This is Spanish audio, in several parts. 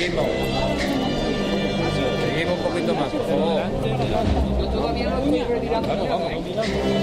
Seguimos. Un poquito más, por favor. Vamos, vamos.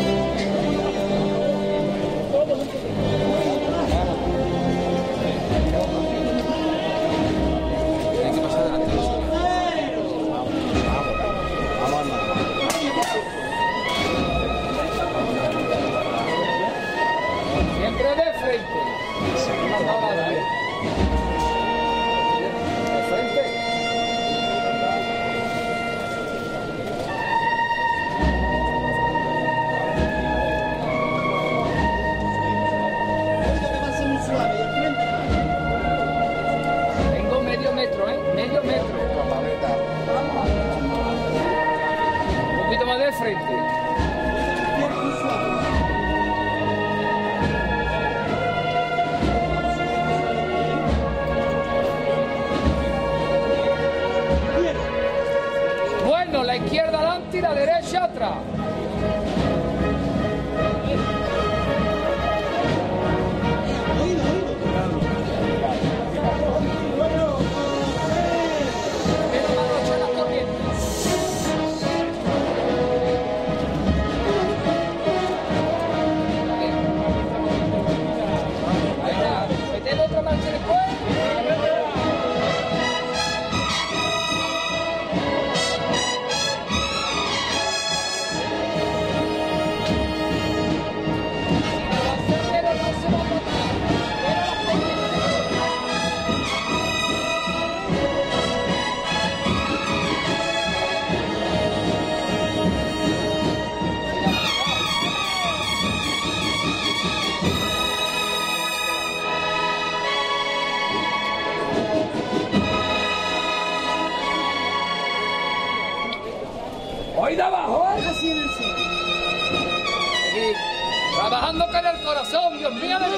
la izquierda adelante y la derecha atrás.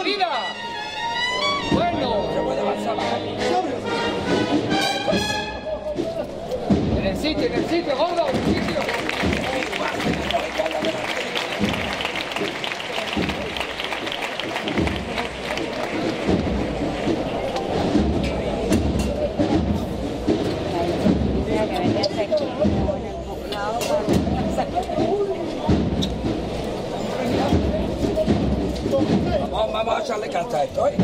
vida. Bueno. En el sitio, en el sitio, gordo. 在对。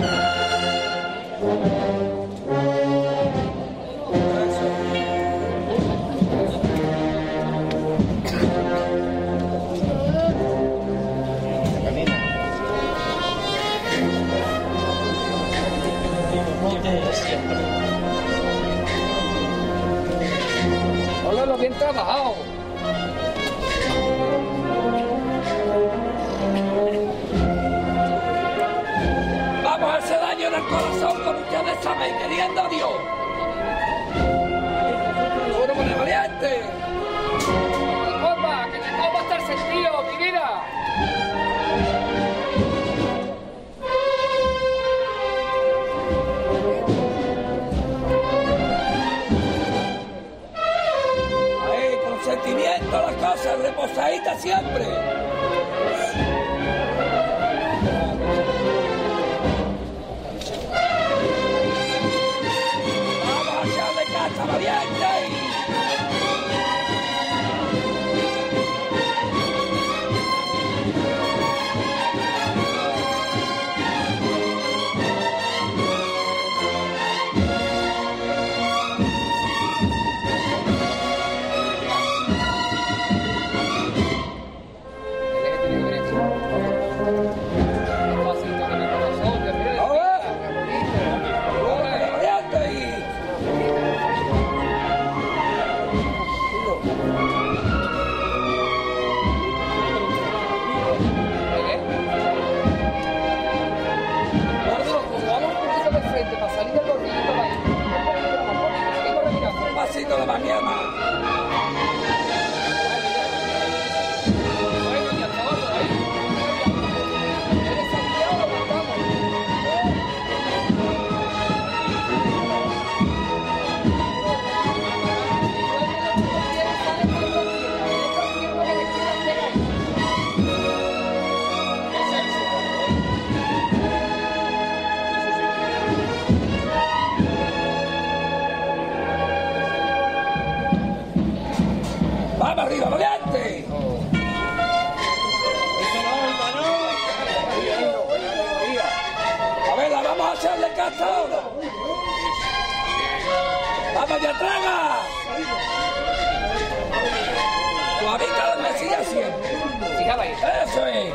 Hola, lo bien trabajado. del corazón con ustedes saben, queriendo a Dios. Caza ahora. ¡Vamos, ya traga! Suavita la mesilla siempre. Eso es.